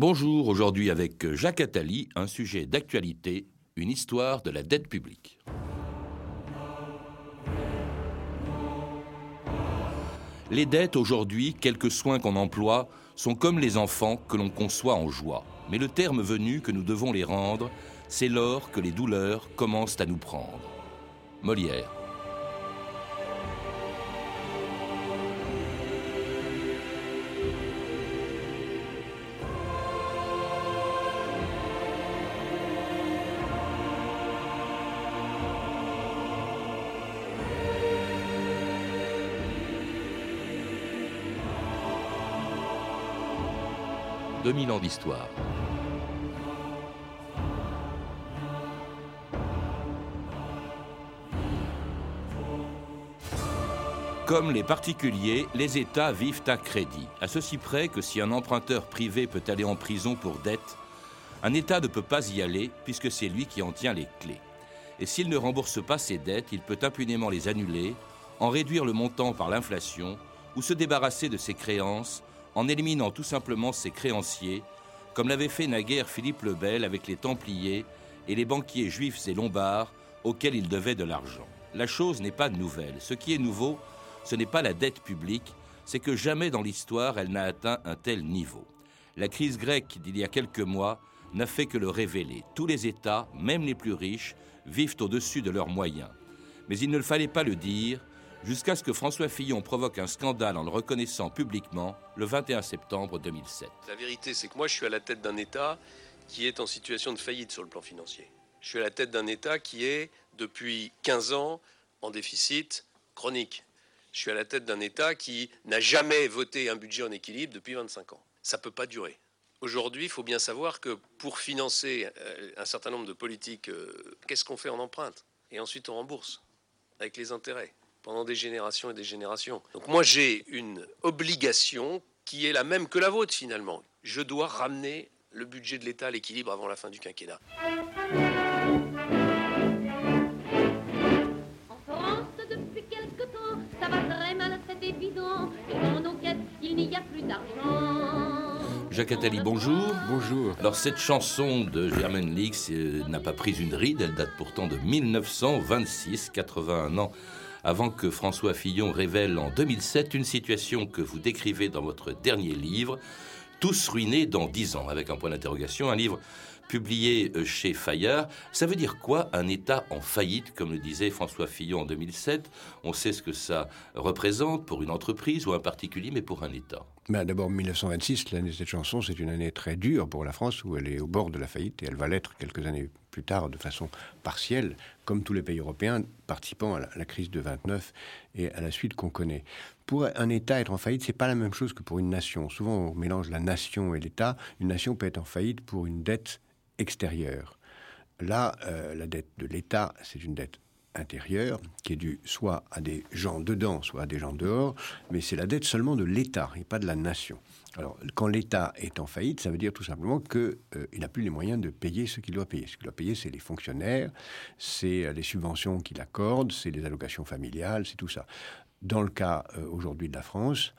Bonjour, aujourd'hui avec Jacques Attali, un sujet d'actualité, une histoire de la dette publique. Les dettes aujourd'hui, quelques soins qu'on emploie, sont comme les enfants que l'on conçoit en joie. Mais le terme venu que nous devons les rendre, c'est lors que les douleurs commencent à nous prendre. Molière. 2000 ans d'histoire. Comme les particuliers, les États vivent à crédit, à ceci près que si un emprunteur privé peut aller en prison pour dette, un État ne peut pas y aller puisque c'est lui qui en tient les clés. Et s'il ne rembourse pas ses dettes, il peut impunément les annuler, en réduire le montant par l'inflation ou se débarrasser de ses créances en éliminant tout simplement ses créanciers, comme l'avait fait naguère Philippe le Bel avec les Templiers et les banquiers juifs et lombards auxquels il devait de l'argent. La chose n'est pas nouvelle. Ce qui est nouveau, ce n'est pas la dette publique, c'est que jamais dans l'histoire elle n'a atteint un tel niveau. La crise grecque d'il y a quelques mois n'a fait que le révéler. Tous les États, même les plus riches, vivent au-dessus de leurs moyens. Mais il ne fallait pas le dire, jusqu'à ce que François Fillon provoque un scandale en le reconnaissant publiquement le 21 septembre 2007. La vérité, c'est que moi, je suis à la tête d'un État qui est en situation de faillite sur le plan financier. Je suis à la tête d'un État qui est, depuis 15 ans, en déficit chronique. Je suis à la tête d'un État qui n'a jamais voté un budget en équilibre depuis 25 ans. Ça ne peut pas durer. Aujourd'hui, il faut bien savoir que pour financer euh, un certain nombre de politiques, euh, qu'est-ce qu'on fait? En empreinte Et ensuite, on rembourse avec les intérêts pendant des générations et des générations. Donc moi j'ai une obligation qui est la même que la vôtre finalement. Je dois ramener le budget de l'État à l'équilibre avant la fin du quinquennat. En France, depuis quelque temps, ça va très mal, c'est évident. Et dans nos caisses, il n'y a plus d'argent. Jacques Attali, bonjour. Bonjour. Alors cette chanson de Germaine Lix euh, n'a pas pris une ride, elle date pourtant de 1926, 81 ans avant que François Fillon révèle en 2007 une situation que vous décrivez dans votre dernier livre, Tous ruinés dans dix ans, avec un point d'interrogation, un livre publié euh, chez Fayard. Ça veut dire quoi un État en faillite, comme le disait François Fillon en 2007 On sait ce que ça représente pour une entreprise ou un particulier, mais pour un État. Ben, D'abord, 1926, l'année de cette chanson, c'est une année très dure pour la France, où elle est au bord de la faillite, et elle va l'être quelques années plus tard de façon partielle, comme tous les pays européens participant à la, crise de 29 et à la suite qu'on connaît. Pour un État être en faillite, c'est pas la même chose que pour une nation. Souvent, on mélange la nation et l'État. Une nation peut être en faillite pour une dette extérieure. Là, euh, la dette de l'État, c'est une dette intérieure qui est due soit à des gens dedans, soit à des gens dehors, mais c'est la dette seulement de l'État et pas de la nation. Alors, quand l'État est en faillite, ça veut dire tout simplement qu'il euh, n'a plus les moyens de payer ce qu'il doit payer. Ce qu'il doit payer, c'est les fonctionnaires, c'est euh, les subventions qu'il accorde, c'est les allocations familiales, c'est tout ça. Dans le cas aujourd'hui de la France,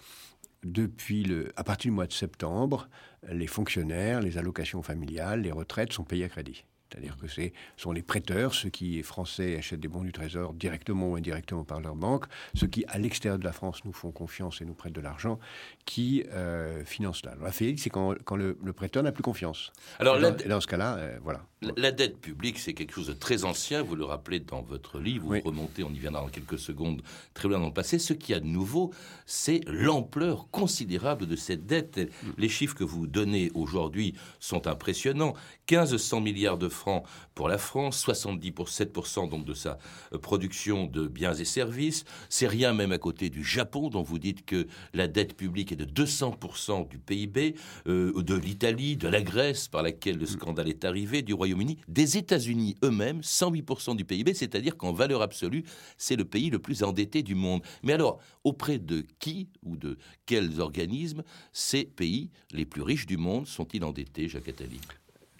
depuis le, à partir du mois de septembre, les fonctionnaires, les allocations familiales, les retraites sont payées à crédit. C'est-à-dire que ce sont les prêteurs, ceux qui, français, achètent des bons du Trésor directement ou indirectement par leur banque, ceux qui, à l'extérieur de la France, nous font confiance et nous prêtent de l'argent, qui euh, financent cela. La faillite, c'est quand, le, prêteur n'a plus confiance. Alors, dans, dans, ce cas-là, euh, voilà. La, dette publique, c'est quelque chose de très ancien, vous le rappelez dans votre livre, vous remontez, on y viendra dans quelques secondes, très loin dans le passé. Ce qui y a de nouveau, c'est l'ampleur considérable de cette dette. Mm. Les chiffres que vous donnez aujourd'hui sont impressionnants. 1500 milliards de francs pour la France, 70 pour 7% donc de sa euh, production de biens et services. C'est rien même à côté du Japon, dont vous dites que la dette publique est de 200% du PIB, euh, de l'Italie, de la Grèce, par laquelle le mm. scandale est arrivé, du Royaume des États-Unis eux-mêmes, 108% du PIB, c'est-à-dire qu'en valeur absolue, c'est le pays le plus endetté du monde. Mais alors, auprès de qui ou de quels organismes ces pays les plus riches du monde sont-ils endettés, Jacques Attali?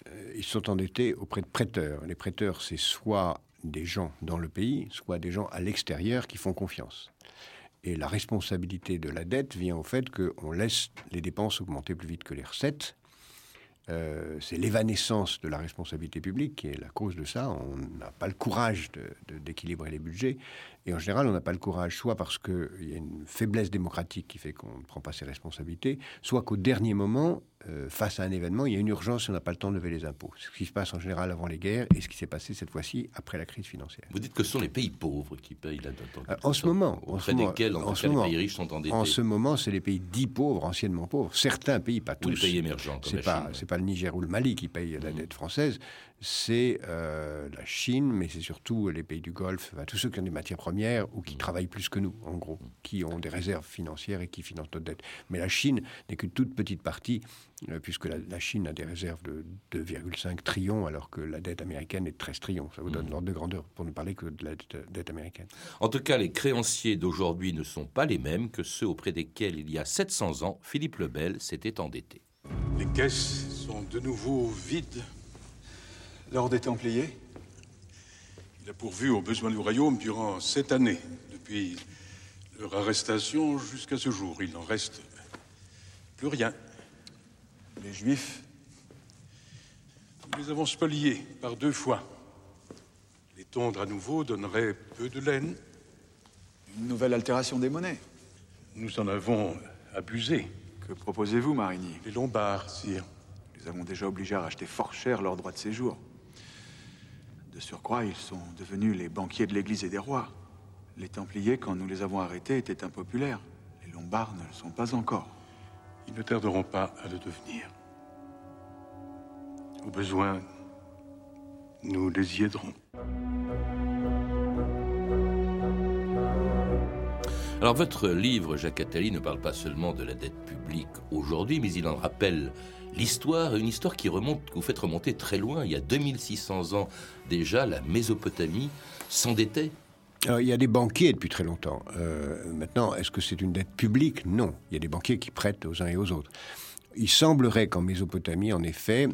Euh, Ils sont endettés auprès de prêteurs. Les prêteurs, c'est soit des gens dans le pays, soit des gens à l'extérieur qui font confiance. Et la responsabilité de la dette vient au fait qu'on laisse les dépenses augmenter plus vite que les recettes, euh, c'est l'évanescence de la responsabilité publique qui est la cause de ça. On n'a pas le courage d'équilibrer les budgets. Et en général, on n'a pas le courage, soit parce qu'il y a une faiblesse démocratique qui fait qu'on ne prend pas ses responsabilités, soit qu'au dernier moment, euh, face à un événement, il y a une urgence et on n'a pas le temps de lever les impôts. Ce qui se passe en général avant les guerres et ce qui s'est passé cette fois-ci après la crise financière. Vous dites que ce sont les pays pauvres qui payent la dette. En, euh, en ce moment, en ce moment, desquels, en, ce moment, les pays riches sont endettés. En ce moment, c'est les pays dits pauvres, anciennement pauvres. Certains pays, pas tous. Ou les pays émergents. C'est pas, c'est pas le Niger ou le Mali qui payent la mmh. dette française c'est euh, la Chine, mais c'est surtout les pays du Golfe, tous ceux qui ont des matières premières ou qui mm. travaillent plus que nous, en gros, qui ont des réserves financières et qui financent notre dette. Mais la Chine n'est qu'une toute petite partie, euh, puisque la, Chine a des réserves de 2,5 trillions, alors que la dette américaine est de 13 trillions. Ça vous donne mm. l'ordre de grandeur, pour ne parler que de la dette américaine. En tout cas, les créanciers d'aujourd'hui ne sont pas les mêmes que ceux auprès desquels, il y a 700 ans, Philippe le Bel s'était endetté. Les caisses sont de nouveau vides L'ordre des Templiers? Il a pourvu aux besoins du royaume durant sept années, depuis leur arrestation jusqu'à ce jour. Il n'en reste plus rien. Les Juifs, nous les avons spoliés par deux fois. Les tondre à nouveau donnerait peu de laine. Une nouvelle altération des monnaies? Nous en avons abusé. Que proposez-vous, Marigny? Les Lombards, sire. Nous les avons déjà obligés à racheter fort cher leur droit de séjour. De surcroît, ils sont devenus les banquiers de l'Église et des rois. Les Templiers, quand nous les avons arrêtés, étaient impopulaires. Les Lombards ne le sont pas encore. Ils ne tarderont pas à le devenir. Au besoin, nous les y aiderons. Alors votre livre, Jacques Attali, ne parle pas seulement de la dette publique aujourd'hui, mais il en rappelle l'histoire, une histoire qui remonte, que vous faites remonter très loin, il y a 2600 ans déjà, la Mésopotamie s'endettait. il y a des banquiers depuis très longtemps. Euh, maintenant, est-ce que c'est une dette publique? Non. Il y a des banquiers qui prêtent aux uns et aux autres. Il semblerait qu'en Mésopotamie, en effet,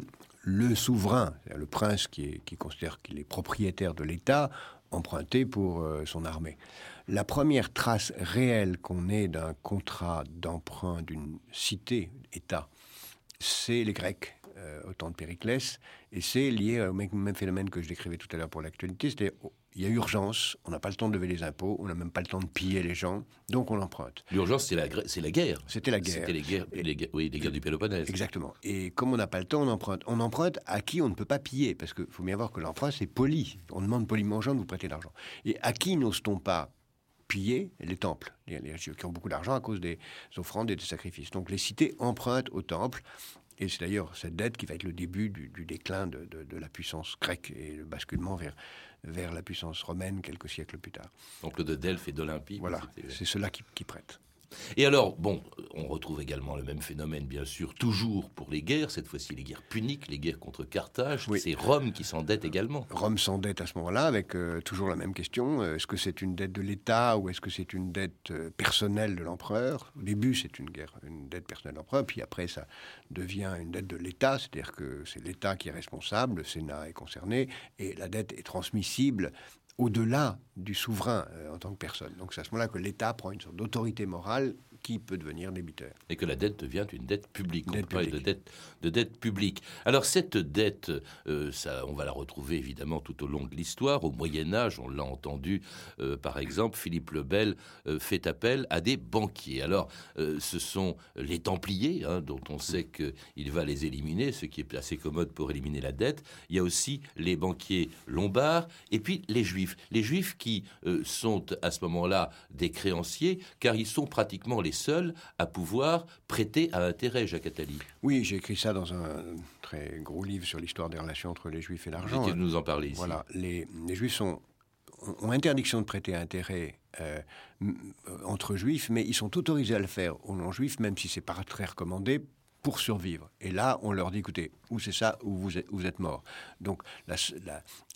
le souverain, le prince qui, considère qu'il est propriétaire de l'État, empruntait pour euh, son armée. La première trace réelle qu'on ait d'un contrat d'emprunt d'une cité-État c'est les Grecs euh, au temps de Périclès, et c'est lié au même, phénomène que je décrivais tout à l'heure pour l'actualité, c'est oh, il y a urgence, on n'a pas le temps de lever les impôts, on n'a même pas le temps de piller les gens, donc on emprunte. L'urgence, c'est la, c'est la guerre. C'était la guerre. C'était les guerres, oui, les guerres du Péloponnèse. Exactement. Et comme on n'a pas le temps, on emprunte. On emprunte à qui on ne peut pas piller, parce qu'il faut bien voir que l'emprunt, c'est poli. On demande poliment aux gens de vous prêter l'argent. Et à qui n'ose-t-on pas piller les temples, les, les, qui ont beaucoup d'argent à cause des offrandes et des sacrifices. Donc les cités empruntent aux temples et c'est d'ailleurs cette dette qui va être le début du, déclin de, la puissance grecque et le basculement vers, vers la puissance romaine quelques siècles plus tard. Donc le de Delphes et d'Olympie. Voilà, c'est cela qui, qui prête. Et alors, bon, on retrouve également le même phénomène, bien sûr, toujours pour les guerres, cette fois-ci les guerres puniques, les guerres contre Carthage. C'est Rome qui s'endette également. Rome s'endette à ce moment-là avec euh, toujours la même question. Euh, est-ce que c'est une dette de l'État ou est-ce que c'est une dette euh, personnelle de l'empereur? Au début, c'est une guerre, une dette personnelle de l'empereur, puis après, ça devient une dette de l'État, c'est-à-dire que c'est l'État qui est responsable, le Sénat est concerné, et la dette est transmissible au-delà du souverain euh, en tant que personne. Donc c'est à ce moment-là que l'État prend une sorte d'autorité morale qui peut devenir débiteur. Et que la dette devient une dette publique. on parle de dette, de dette publique. Alors cette dette, euh, ça, on va la retrouver évidemment tout au long de l'histoire. Au Moyen Âge, on l'a entendu, euh, par exemple, Philippe le Bel fait appel à des banquiers. Alors ce sont les Templiers, hein, dont on sait qu'il va les éliminer, ce qui est assez commode pour éliminer la dette. Il y a aussi les banquiers lombards et puis les Juifs. Les Juifs qui euh, sont à ce moment-là des créanciers, car ils sont pratiquement les seuls à pouvoir prêter à intérêt, Jacques Attali. Oui, j'ai écrit ça dans un très gros livre sur l'histoire des relations entre les Juifs et l'argent. Vous nous en parler ici. Voilà, les, Juifs sont, ont interdiction de prêter à intérêt euh, entre juifs, mais ils sont autorisés à le faire aux non-juifs, même si c'est pas très recommandé, pour survivre. Et là, on leur dit, écoutez, ou c'est ça, ou vous êtes, vous êtes mort. Donc, la,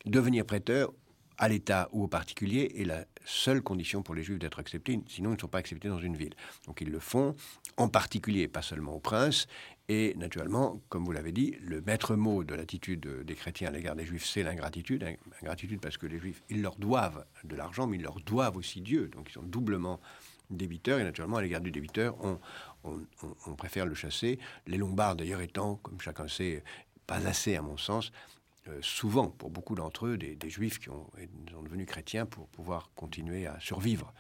devenir prêteur à l'État ou au particulier est la seule condition pour les Juifs d'être acceptés, sinon ils ne sont pas acceptés dans une ville. Donc ils le font, en particulier, pas seulement au prince, et naturellement, comme vous l'avez dit, le maître mot de l'attitude des chrétiens à l'égard des Juifs, c'est l'ingratitude. Ingratitude parce que les Juifs, ils leur doivent de l'argent, mais ils leur doivent aussi Dieu, donc ils sont doublement débiteurs, et naturellement, à l'égard du débiteur, on, on, préfère le chasser. Les Lombards, d'ailleurs, étant, comme chacun sait, pas assez, à mon sens, euh, souvent, pour beaucoup d'entre eux, des, juifs qui ont, sont devenus chrétiens pour pouvoir continuer à survivre.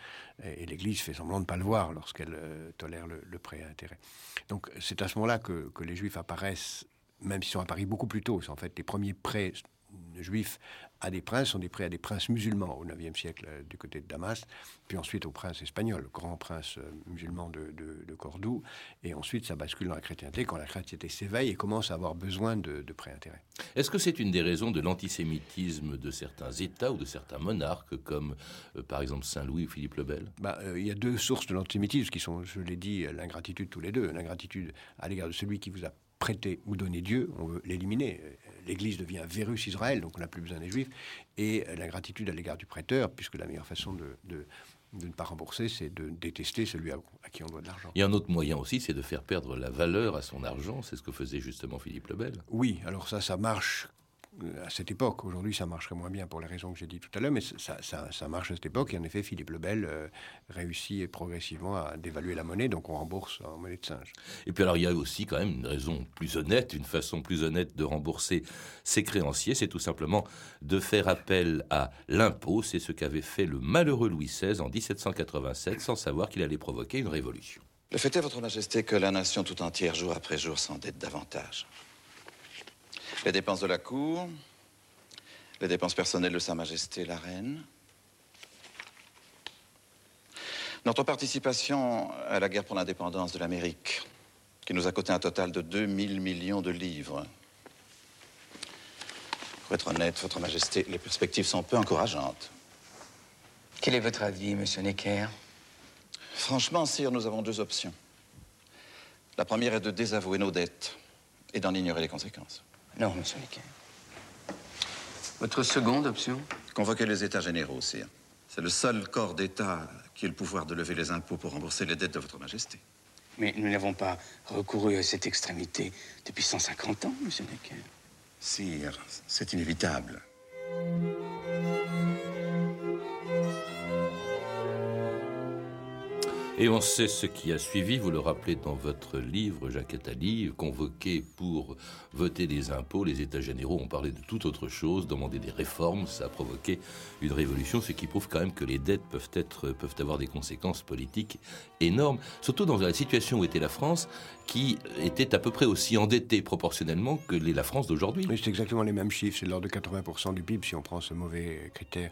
Et, l'Église fait semblant de ne pas le voir lorsqu'elle euh, tolère le, prêt à intérêt. Donc c'est à ce moment-là que, les juifs apparaissent, même s'ils sont apparus beaucoup plus tôt. C'est en fait les premiers prêts juifs à des princes, sont des prêts à des princes musulmans au IXe siècle euh, du côté de Damas, puis ensuite au prince espagnol, grand prince euh, musulman de, Cordoue, et ensuite ça bascule dans la chrétienté quand la chrétienté s'éveille et commence à avoir besoin de, prêts intérêts. Est-ce que c'est une des raisons de l'antisémitisme de certains États ou de certains monarques, comme euh, par exemple Saint-Louis ou Philippe le Bel? Bah, Il y a deux sources de l'antisémitisme qui sont, je l'ai dit, l'ingratitude tous les deux, l'ingratitude à l'égard de celui qui vous a prêté ou donné Dieu, on veut l'éliminer l'Église devient Vérus Israël, donc on n'a plus besoin des Juifs, et l'ingratitude à l'égard du prêteur, puisque la meilleure façon de, ne pas rembourser, c'est de détester celui à, qui on doit de l'argent. Il y a un autre moyen aussi, c'est de faire perdre la valeur à son argent. C'est ce que faisait justement Philippe le Bel. Oui, alors ça, ça marche à cette époque. Aujourd'hui, ça marcherait moins bien pour les raisons que j'ai dit tout à l'heure, mais ça, ça, marche à cette époque. Et en effet, Philippe le Bel euh, réussit progressivement à dévaluer la monnaie, donc on rembourse en monnaie de singe. Et puis alors, il y a aussi quand même une raison plus honnête, une façon plus honnête de rembourser ses créanciers, c'est tout simplement de faire appel à l'impôt. C'est ce qu'avait fait le malheureux Louis XVI en 1787, sans savoir qu'il allait provoquer une révolution. Le fait est, Votre Majesté, que la nation tout entière, jour après jour, s'endette davantage. Les dépenses de la cour, les dépenses personnelles de Sa Majesté la Reine, notre participation à la guerre pour l'indépendance de l'Amérique, qui nous a coûté un total de 2000 millions de livres. Pour être honnête, Votre Majesté, les perspectives sont peu encourageantes. Quel est votre avis, Monsieur Necker? Franchement, Sire, nous avons deux options. La première est de désavouer nos dettes et d'en ignorer les conséquences. Non, monsieur Lequin. Votre seconde option Convoquer les États généraux, sire. C'est le seul corps d'État qui ait le pouvoir de lever les impôts pour rembourser les dettes de votre Majesté. Mais nous n'avons pas recouru à cette extrémité depuis 150 ans, monsieur Necker. Sire, c'est inévitable. Et on sait ce qui a suivi, vous le rappelez dans votre livre, Jacques Attali, convoqué pour voter des impôts, les États généraux ont parlé de toute autre chose, demandé des réformes, ça a provoqué une révolution, ce qui prouve quand même que les dettes peuvent, être, peuvent avoir des conséquences politiques énormes, surtout dans la situation où était la France, qui était à peu près aussi endettée proportionnellement que la France d'aujourd'hui. Oui, c'est exactement les mêmes chiffres, c'est l'ordre de 80% du PIB si on prend ce mauvais critère.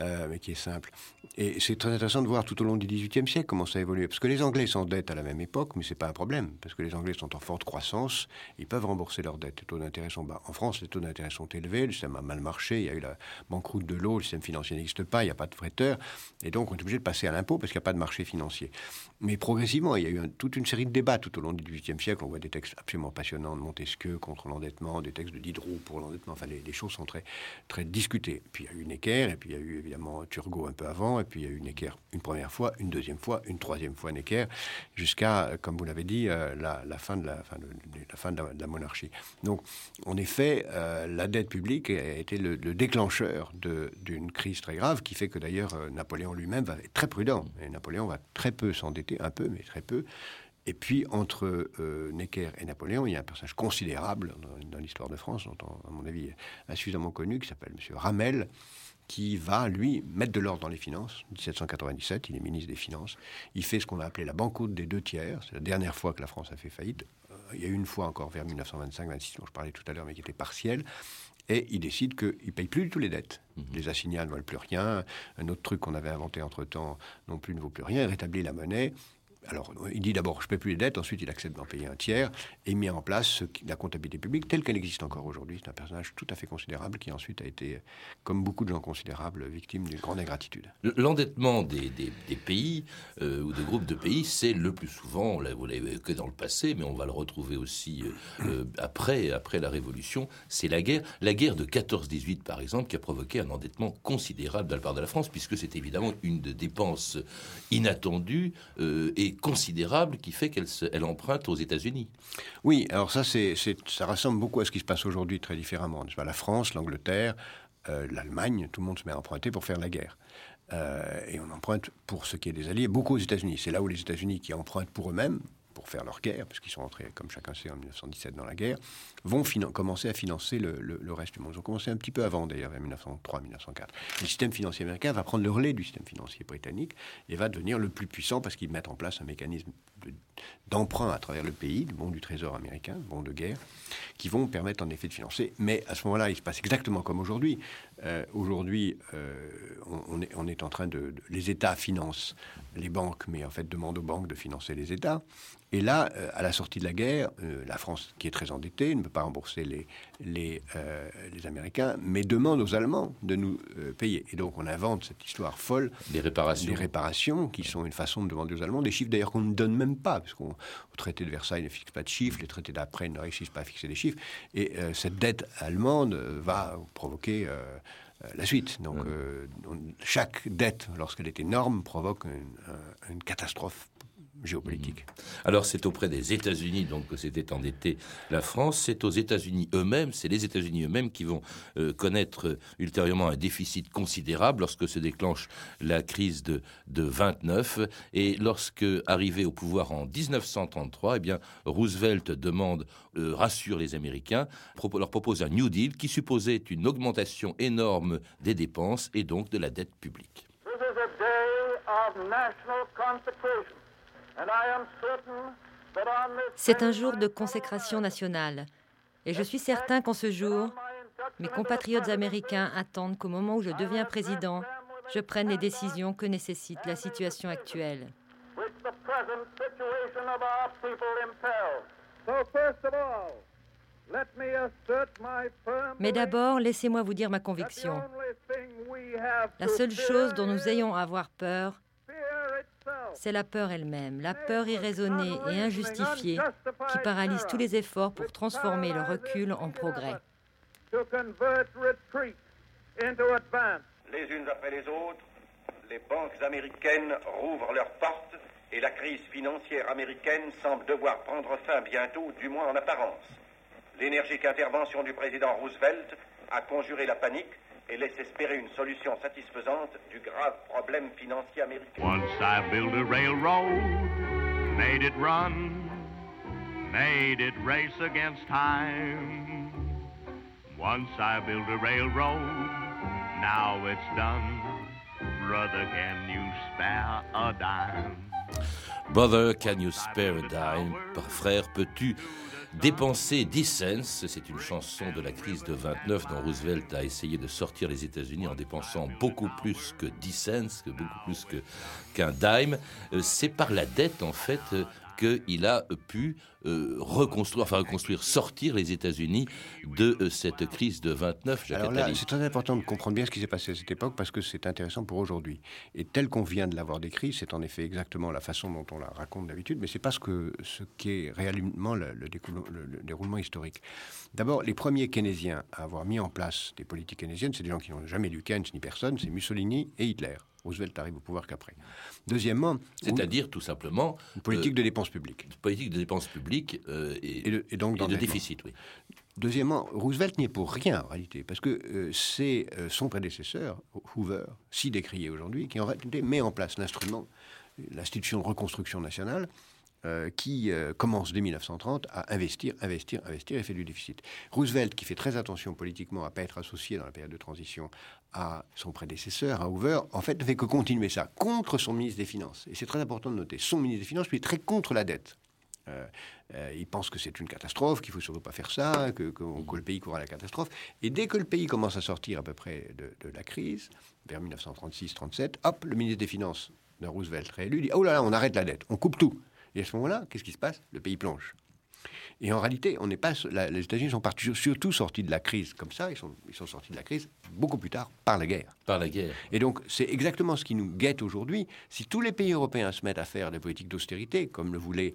Euh, mais qui est simple. Et c'est très intéressant de voir tout au long du XVIIIe siècle comment ça a évolué. Parce que les Anglais s'endettent à la même époque, mais c'est pas un problème, parce que les Anglais sont en forte croissance, ils peuvent rembourser leurs dettes. Les taux d'intérêt sont bas. En France, les taux d'intérêt sont élevés, le système a mal marché, il y a eu la banqueroute de l'eau, le système financier n'existe pas, il n'y a pas de prêteurs, et donc on est obligé de passer à l'impôt parce qu'il n'y a pas de marché financier. Mais progressivement, il y a eu toute une série de débats tout au long du XVIIIe siècle. On voit des textes absolument passionnants de Montesquieu contre l'endettement, des textes de Diderot pour l'endettement. Enfin, les, choses sont très, très discutées. Puis il y a eu Necker, et puis il y a eu évidemment Turgot un peu avant, et puis il y a eu Necker une première fois, une deuxième fois, une troisième fois Necker, jusqu'à, euh, comme vous l'avez dit, euh, la, fin de la, fin de, la, monarchie. Donc, en effet, euh, la dette publique a été le, déclencheur d'une crise très grave, qui fait que d'ailleurs Napoléon lui-même va être très prudent. Et Napoléon va très peu s'endetter, un peu, mais très peu. Et puis, entre Necker et Napoléon, il y a un personnage considérable dans, l'histoire de France, dont, à mon avis, insuffisamment connu, qui s'appelle M. Ramel, qui va, lui, mettre de l'ordre dans les finances. 1797, il est ministre des Finances. Il fait ce qu'on a appelé la banqueroute des deux tiers. C'est la dernière fois que la France a fait faillite. Euh, il y a eu une fois encore vers 1925-26, dont je parlais tout à l'heure, mais qui était partielle. Et il décide qu'il ne paye plus du tout les dettes. Mhm. Les assignats ne valent plus rien. Un autre truc qu'on avait inventé entre-temps non plus ne vaut plus rien. Il rétablit la monnaie alors, il dit d'abord, je ne paie plus les dettes, ensuite il accepte d'en payer un tiers, et met en place la comptabilité publique telle qu'elle existe encore aujourd'hui. C'est un personnage tout à fait considérable qui ensuite a été, comme beaucoup de gens considérables, victime d'une grande ingratitude. L'endettement des, pays euh, ou des groupes de pays, c'est le plus souvent, vous l'avez que dans le passé, mais on va le retrouver aussi euh, euh, après, après la Révolution, c'est la guerre. La guerre de 14-18, par exemple, qui a provoqué un endettement considérable de la part de la France, puisque c'est évidemment une de dépenses inattendues et considérable qui fait qu'elle elle emprunte aux États-Unis. Oui, alors ça, ça ressemble beaucoup à ce qui se passe aujourd'hui très différemment. La France, l'Angleterre, euh, l'Allemagne, tout le monde se met à emprunter pour faire la guerre. Euh, et on emprunte pour ce qui est des alliés beaucoup aux États-Unis. C'est là où les États-Unis qui empruntent pour eux-mêmes, pour faire leur guerre, parce qu'ils sont entrés, comme chacun sait, en 1917 dans la guerre, vont commencer à financer le, le, reste du monde. Ils ont commencé un petit peu avant, d'ailleurs, vers 1903-1904. Le système financier américain va prendre le relais du système financier britannique et va devenir le plus puissant parce qu'ils mettent en place un mécanisme d'emprunt à travers le pays, du bon du trésor américain, bon de guerre, qui vont permettre en effet de financer. Mais à ce moment-là, il se passe exactement comme aujourd'hui. Euh, aujourd'hui, euh, on, est, en train de, Les États financent les banques, mais en fait demandent aux banques de financer les États. Et là, euh, à la sortie de la guerre, la France, qui est très endettée, ne peut pas rembourser les, les, les Américains, mais demande aux Allemands de nous payer. Et donc on invente cette histoire folle. Des réparations. Des réparations, qui sont une façon de demander aux Allemands des chiffres d'ailleurs qu'on ne donne même pas, parce qu'au traité de Versailles ne fixe pas de chiffres, les traités d'après ne réussissent pas à fixer des chiffres. Et cette dette allemande va provoquer euh, la suite. Donc, euh, chaque dette, lorsqu'elle est énorme, provoque une catastrophe géopolitique. Mhm. Alors c'est auprès des États-Unis donc que s'était endetté la France. C'est aux États-Unis eux-mêmes, c'est les États-Unis eux-mêmes qui vont euh, connaître euh, ultérieurement un déficit considérable lorsque se déclenche la crise de, de 29 et lorsque arrivé au pouvoir en 1933, eh bien Roosevelt demande euh, rassure les Américains, leur propose un New Deal qui supposait une augmentation énorme des dépenses et donc de la dette publique. C'est un jour de consécration nationale. Et je suis certain qu'en ce jour, mes compatriotes américains attendent qu'au moment où je deviens président, je prenne les décisions que nécessite la situation actuelle. Mais d'abord, laissez-moi vous dire ma conviction. La seule chose dont nous ayons à avoir peur, c'est la peur elle-même, la peur irraisonnée et injustifiée qui paralyse tous les efforts pour transformer le recul en progrès. Les unes après les autres, les banques américaines rouvrent leurs portes et la crise financière américaine semble devoir prendre fin bientôt, du moins en apparence. L'énergique intervention du président Roosevelt a conjuré la panique et laisse espérer une solution satisfaisante du grave problème financier américain. Once I built a railroad, made it run, made it race against time. Once I built a railroad, now it's done. Brother, can you spare a dime? Brother, can you spare a dime? Frère, peux-tu Dépenser 10 cents, c'est une chanson de la crise de 29 dont Roosevelt a essayé de sortir les États-Unis en dépensant beaucoup plus que 10 cents, beaucoup plus qu'un dime. Euh, c'est par la dette en fait qu'il a pu euh, reconstruire, enfin reconstruire, sortir les États-Unis de euh, cette crise de 29. Alors là, c'est très important de comprendre bien ce qui s'est passé à cette époque parce que c'est intéressant pour aujourd'hui. Et tel qu'on vient de l'avoir décrit, c'est en effet exactement la façon dont on la raconte d'habitude, mais c'est pas ce, que, ce qui est réellement le, déroulement historique. D'abord, les premiers keynésiens à avoir mis en place des politiques keynésiennes, c'est des gens qui n'ont jamais lu Keynes ni personne, c'est Mussolini et Hitler. Roosevelt arrive au pouvoir qu'après. Deuxièmement, c'est-à-dire tout simplement une politique de dépenses publiques. Une politique de dépenses publiques euh, et, donc de déficit, oui. Deuxièmement, Roosevelt n'y est pour rien en réalité, parce que euh, c'est euh, son prédécesseur, Hoover, si décrié aujourd'hui, qui en réalité met en place l'instrument, l'institution de reconstruction nationale, euh, qui euh, commence dès 1930 à investir, investir, investir et fait du déficit. Roosevelt, qui fait très attention politiquement à ne pas être associé dans la période de transition à son prédécesseur, à Hoover, en fait ne fait que continuer ça contre son ministre des Finances. Et c'est très important de noter, son ministre des Finances, lui, est très contre la dette. Euh, il pense que c'est une catastrophe, qu'il faut surtout pas faire ça, que, le pays court à la catastrophe. Et dès que le pays commence à sortir à peu près de, de la crise, vers 1936-37, hop, le ministre des Finances de Roosevelt réélu dit Oh là là, on arrête la dette, on coupe tout. Et à ce moment-là, qu'est-ce qui se passe? Le pays plonge. Et en réalité, on n'est pas, les États-Unis sont surtout sortis de la crise comme ça. Ils sont, ils sont sortis de la crise beaucoup plus tard par la guerre. Par la guerre. Et donc, c'est exactement ce qui nous guette aujourd'hui. Si tous les pays européens se mettent à faire des politiques d'austérité, comme le voulait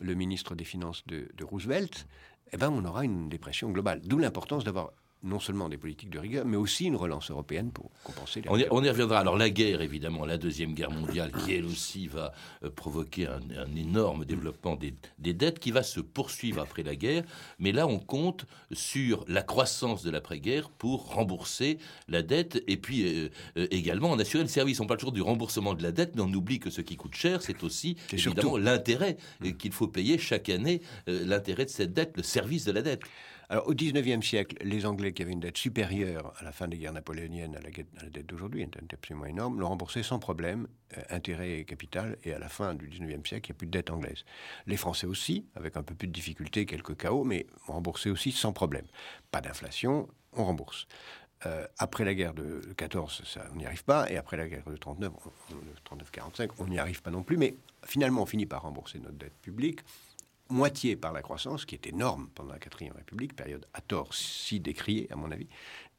le ministre des Finances de, Roosevelt, eh ben, on aura une dépression globale. D'où l'importance d'avoir non seulement des politiques de rigueur, mais aussi une relance européenne pour compenser les on y, on y reviendra. Alors la guerre, évidemment, la Deuxième Guerre mondiale, qui elle aussi va euh, provoquer un, un, énorme développement des, des, dettes, qui va se poursuivre après la guerre. Mais là, on compte sur la croissance de l'après-guerre pour rembourser la dette et puis euh, euh, également en assurer le service. On parle toujours du remboursement de la dette, mais on oublie que ce qui coûte cher, c'est aussi évidemment l'intérêt qu'il faut payer chaque année, l'intérêt de cette dette, le service de la dette. Alors, au XIXe siècle, les Anglais qui avaient une dette supérieure à la fin des guerres napoléoniennes à la, dette d'aujourd'hui, une dette absolument énorme, l'ont remboursée sans problème, euh, intérêt et capital, et à la fin du XIXe siècle, il n'y a plus de dette anglaise. Les Français aussi, avec un peu plus de difficultés, quelques chaos, mais ont remboursé aussi sans problème. Pas d'inflation, on rembourse. Euh, après la guerre de 14, ça, on n'y arrive pas, et après la guerre de 39, 39-45, on n'y arrive pas non plus, mais finalement, on finit par rembourser notre dette publique moitié par la croissance, qui est énorme pendant la quatrième République, période à tort si décriée à mon avis,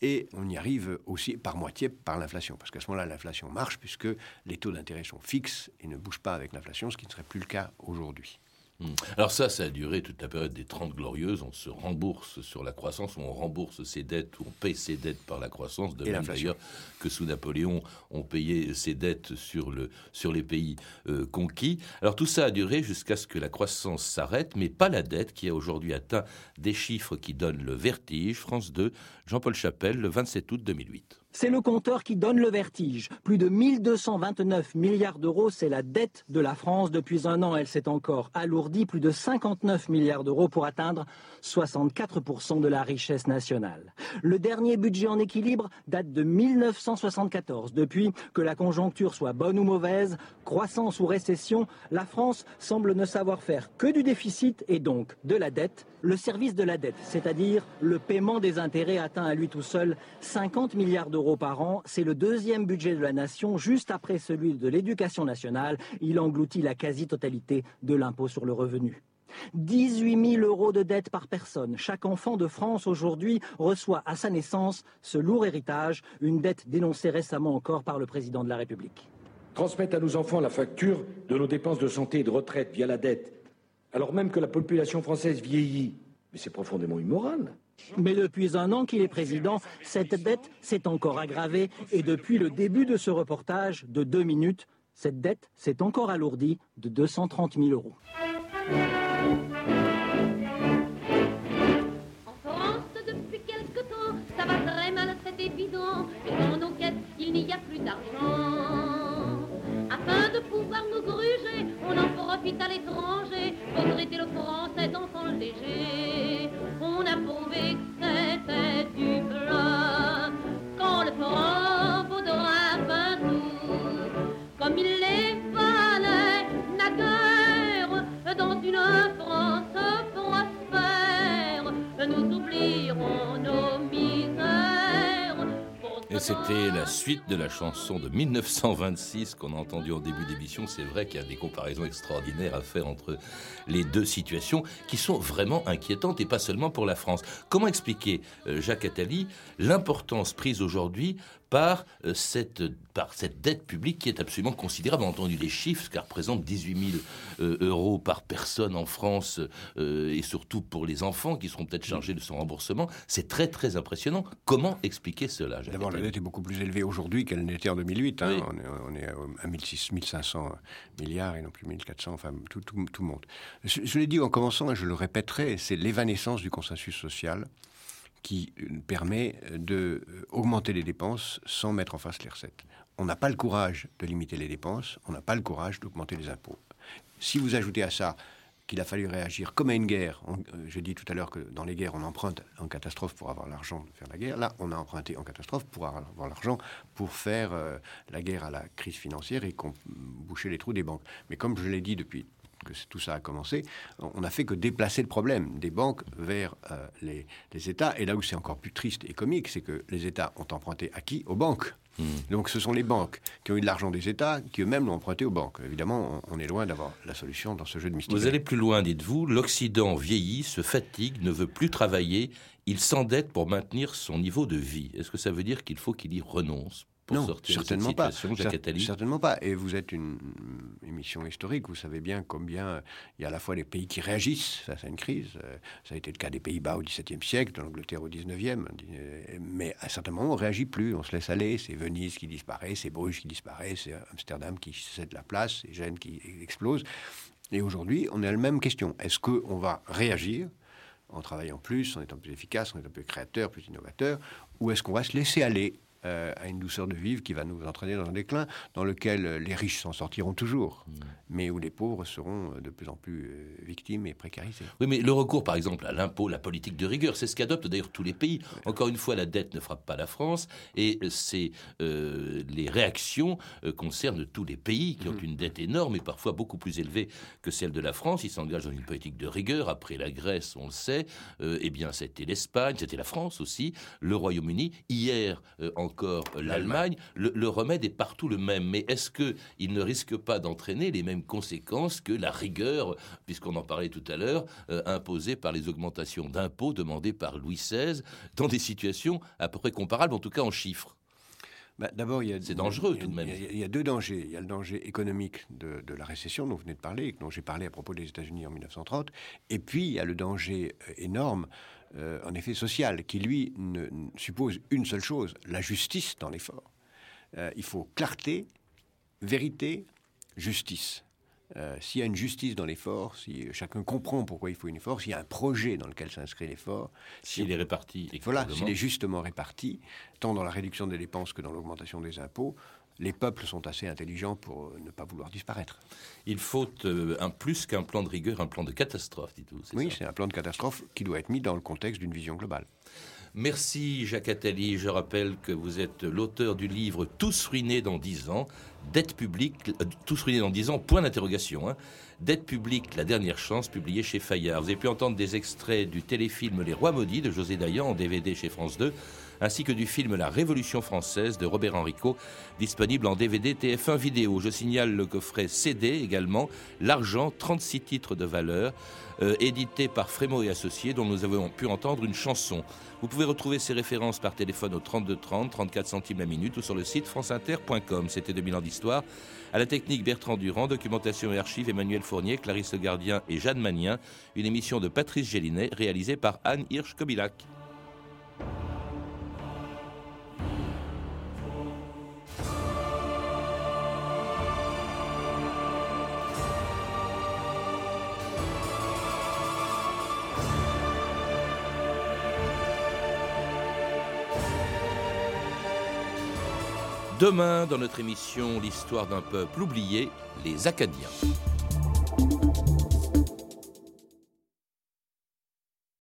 et on y arrive aussi par moitié par l'inflation, parce qu'à ce moment-là, l'inflation marche puisque les taux d'intérêt sont fixes et ne bougent pas avec l'inflation, ce qui ne serait plus le cas aujourd'hui. Hmm. Alors ça, ça a duré toute la période des Trente Glorieuses. On se rembourse sur la croissance, on rembourse ses dettes, ou on paye ses dettes par la croissance, de même d'ailleurs que sous Napoléon, on payait ses dettes sur, le, sur les pays euh, conquis. Alors tout ça a duré jusqu'à ce que la croissance s'arrête, mais pas la dette qui a aujourd'hui atteint des chiffres qui donnent le vertige. France 2, Jean-Paul Chapelle, le 27 août 2008. C'est le compteur qui donne le vertige. Plus de 1229 milliards d'euros, c'est la dette de la France. Depuis un an, elle s'est encore alourdie. Plus de 59 milliards d'euros pour atteindre 64% de la richesse nationale. Le dernier budget en équilibre date de 1974. Depuis que la conjoncture soit bonne ou mauvaise, croissance ou récession, la France semble ne savoir faire que du déficit et donc de la dette. Le service de la dette, c'est-à-dire le paiement des intérêts, atteint à lui tout seul 50 milliards d'euros par an. C'est le deuxième budget de la nation, juste après celui de l'éducation nationale. Il engloutit la quasi-totalité de l'impôt sur le revenu. 18 000 euros de dette par personne. Chaque enfant de France aujourd'hui reçoit à sa naissance ce lourd héritage, une dette dénoncée récemment encore par le président de la République. Transmettre à nos enfants la facture de nos dépenses de santé et de retraite via la dette, alors même que la population française vieillit, mais c'est profondément immoral. Mais depuis un an qu'il est président, cette dette s'est encore aggravée et depuis le début de ce reportage de deux minutes, cette dette s'est encore alourdie de 230 000 euros. En France, depuis temps, ça va très mal, c'est évident. Et dans nos il n'y a plus d'argent. Suite de la chanson de 1926 qu'on a entendue en début d'émission. C'est vrai qu'il y a des comparaisons extraordinaires à faire entre les deux situations qui sont vraiment inquiétantes et pas seulement pour la France. Comment expliquer, euh, Jacques Attali, l'importance prise aujourd'hui par, euh, cette, par cette dette publique qui est absolument considérable. On a entendu les chiffres, ce qui représente 18 000 euh, euros par personne en France, euh, et surtout pour les enfants qui seront peut-être chargés de son remboursement. C'est très très impressionnant. Comment expliquer cela D'abord, la dette est beaucoup plus élevée aujourd'hui qu'elle n'était en 2008. Hein. On, est, on, est, à 1500 milliards et non plus 1400, enfin tout, tout, tout monte. Je, je l'ai dit en commençant, et je le répéterai, c'est l'évanescence du consensus social qui permet d'augmenter les dépenses sans mettre en face les recettes. On n'a pas le courage de limiter les dépenses, on n'a pas le courage d'augmenter les impôts. Si vous ajoutez à ça qu'il a fallu réagir comme à une guerre, j'ai dit tout à l'heure que dans les guerres, on emprunte en catastrophe pour avoir l'argent de faire la guerre. Là, on a emprunté en catastrophe pour avoir l'argent pour faire euh, la guerre à la crise financière et boucher les trous des banques. Mais comme je l'ai dit depuis que tout ça a commencé, on n'a fait que déplacer le problème des banques vers euh, les, les, États. Et là où c'est encore plus triste et comique, c'est que les États ont emprunté à qui? Aux banques. Mmh. Donc ce sont les banques qui ont eu de l'argent des États qui eux-mêmes l'ont emprunté aux banques. Évidemment, on, on est loin d'avoir la solution dans ce jeu de mystique. Vous allez plus loin, dites-vous. L'Occident vieillit, se fatigue, ne veut plus travailler. Il s'endette pour maintenir son niveau de vie. Est-ce que ça veut dire qu'il faut qu'il y renonce? Pour non, sortir certainement de cette situation, pas. Certainement pas. Et vous êtes une émission historique. Vous savez bien combien il y a à la fois des pays qui réagissent face à une crise. Euh, Ça a été le cas des Pays-Bas au XVIIe siècle, de l'Angleterre au XIXe. Euh, Mais à certains moments, on réagit plus. On se laisse aller. C'est Venise qui disparaît, c'est Bruges qui disparaît, c'est Amsterdam qui cède la place, c'est Gênes qui explose. Et aujourd'hui, on est à la même question. Est-ce qu'on va réagir en travaillant plus, en étant plus efficace, en étant plus créateur, plus innovateur, ou est-ce qu'on va se laisser aller euh, à une douceur de vivre qui va nous entraîner dans un déclin dans lequel euh, les riches s'en sortiront toujours, mais où les pauvres seront euh, de plus en plus euh, victimes et précarisés. Oui, mais le recours, par exemple, à l'impôt, la politique de rigueur, c'est ce qu'adoptent d'ailleurs tous les pays. Encore une fois, la dette ne frappe pas la France, et c'est euh, les réactions euh, concernent tous les pays qui ont une dette énorme et parfois beaucoup plus élevée que celle de la France. Ils s'engagent dans une politique de rigueur. Après la Grèce, on le sait. Eh bien, c'était l'Espagne, c'était la France aussi, le Royaume-Uni. Hier euh, encore l'Allemagne. Le, le remède est partout le même. Mais est-ce que il ne risque pas d'entraîner les mêmes conséquences que la rigueur, puisqu'on en parlait tout à l'heure, euh, imposée par les augmentations d'impôts demandées par Louis XVI, dans des situations à peu près comparables, en tout cas en chiffres? Bah, D'abord, il y a C'est dangereux, il y a- tout de même. Il y, a, il y a deux dangers. Il y a le danger économique de, de la récession dont vous venez de parler, dont j'ai parlé à propos des États-Unis en 1930. Et puis, il y a le danger euh, énorme, euh, en effet social, qui lui ne, ne suppose une seule chose la justice dans l'effort. Euh, il faut clarté, vérité, justice. Euh, s'il y a une justice dans l'effort, si chacun comprend pourquoi il faut un effort, s'il y a un projet dans lequel s'inscrit l'effort, S'il est réparti voilà, s'il est justement réparti, tant dans la réduction des dépenses que dans l'augmentation des impôts, les peuples sont assez intelligents pour euh, ne pas vouloir disparaître. Il faut euh, un plus qu'un plan de rigueur, un plan de catastrophe, dites-vous. Oui, c'est un plan de catastrophe qui doit être mis dans le contexte d'une vision globale. Merci Jacques Attali. Je rappelle que vous êtes l'auteur du livre Tous ruinés dans 10 ans, dette publique, euh, tous ruinés dans 10 ans, point d'interrogation. hein. Dette publique, la dernière chance, publié chez Fayard. Vous avez pu entendre des extraits du téléfilm Les Rois Maudits de José Dayan en DVD chez France 2, ainsi que du film La Révolution française de Robert Enrico, disponible en DVD TF1 vidéo. Je signale le coffret CD également, L'argent, 36 titres de valeur, euh, édité par Frémo et Associés, dont nous avons pu entendre une chanson. Vous pouvez retrouver ces références par téléphone au 32 30, 34 centimes la minute ou sur le site franceinter.com. C'était 2000 ans d'histoire. À la technique Bertrand Durand, documentation et archives Emmanuel Fournier, Clarisse Gardien et Jeanne Magnien. Une émission de Patrice Gélinet réalisée par Anne Hirsch-Kobilac. Demain, dans notre émission L'histoire d'un peuple oublié, les Acadiens.